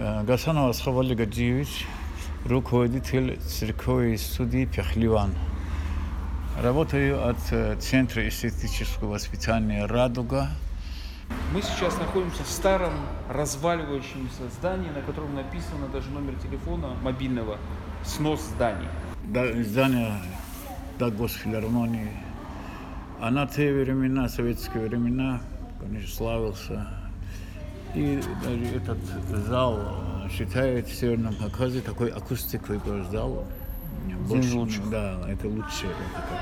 Э, Гасанова Асхавали Гаджиевич, руководитель церковной студии Пехливан. Работаю от э, Центра эстетического воспитания «Радуга». Мы сейчас находимся в старом разваливающемся здании, на котором написано даже номер телефона мобильного «Снос зданий». Да- Здание до Госфилармонии. А на те времена, советские времена, конечно, славился. И даже этот зал э, считают в Северном Кавказе такой акустикой зал. Больше- лучших. Да, это лучшее. такое.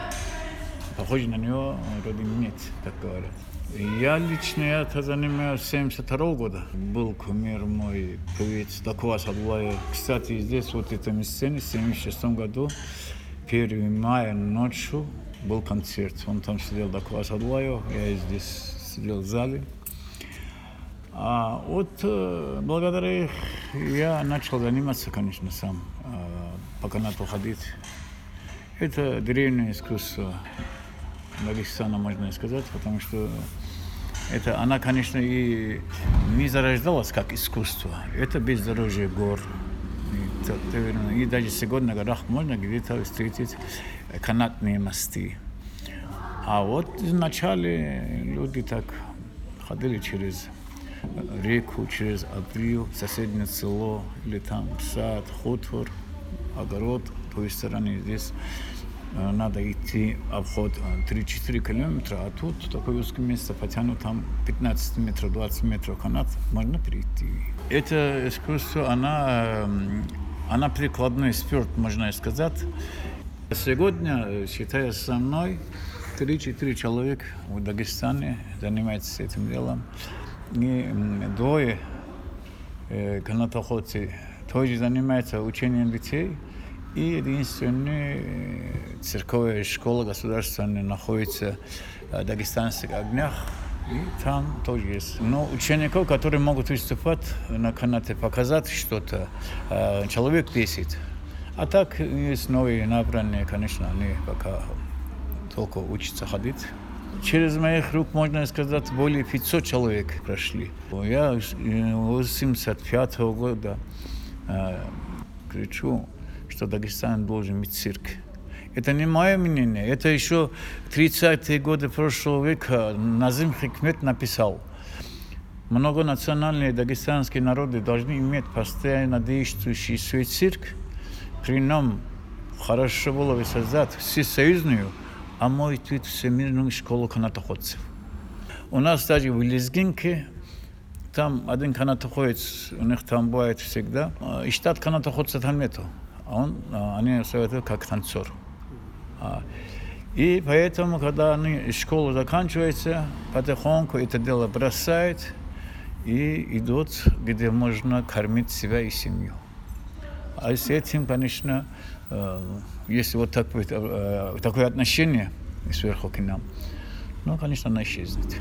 Похоже на него вроде нет, так говорят. Я лично это занимаюсь с 72 года. Был кумир мой певец Дакуас Адлаев. Кстати, здесь вот этом сцене в 76 году 1 мая ночью был концерт. Он там сидел Дакуас Адлаев, я здесь сидел в зале. А вот э, благодаря их я начал заниматься, конечно, сам, э, по канату ходить. Это древнее искусство Дагестана, можно сказать, потому что это, она, конечно, и не зарождалась как искусство. Это бездорожье гор. И, и даже сегодня на горах можно где-то встретить канатные мосты. А вот вначале люди так ходили через реку, через обрив, соседнее село, или там сад, хутор, огород, той стороны здесь э, надо идти обход э, 3-4 километра, а тут такое узкое место, потянут там 15 метров, 20 метров канат, можно перейти. Это искусство, она, эм, она прикладной спорт, можно сказать. Сегодня, э, считая со мной, 3-4 человек в Дагестане занимаются этим делом. И двое канатоходцы тоже занимаются учением детей. И единственная церковная школа государственная находится в дагестанских огнях. И там тоже есть. Но учеников, которые могут выступать на канате, показать что-то, человек 10. А так есть новые набранные, конечно, они пока только учатся ходить. Через моих рук, можно сказать, более 500 человек прошли. Я с 85 года э, кричу, что Дагестан должен быть цирк. Это не мое мнение, это еще 30-е годы прошлого века Назим Хикмет написал. Многонациональные дагестанские народы должны иметь постоянно действующий свой цирк. При нем хорошо было бы создать всесоюзную, а может быть всемирную школу канатоходцев. У нас даже в Лезгинке, там один канатоходец, у них там бывает всегда, а, и штат канатоходца там нету. А он, а, они советуют как танцор. А, И поэтому, когда они, школа заканчивается, потихоньку это дело бросают и идут, где можно кормить себя и семью. А с этим, конечно, э, если вот так, будет, э, такое отношение сверху к нам, ну, конечно, она исчезнет.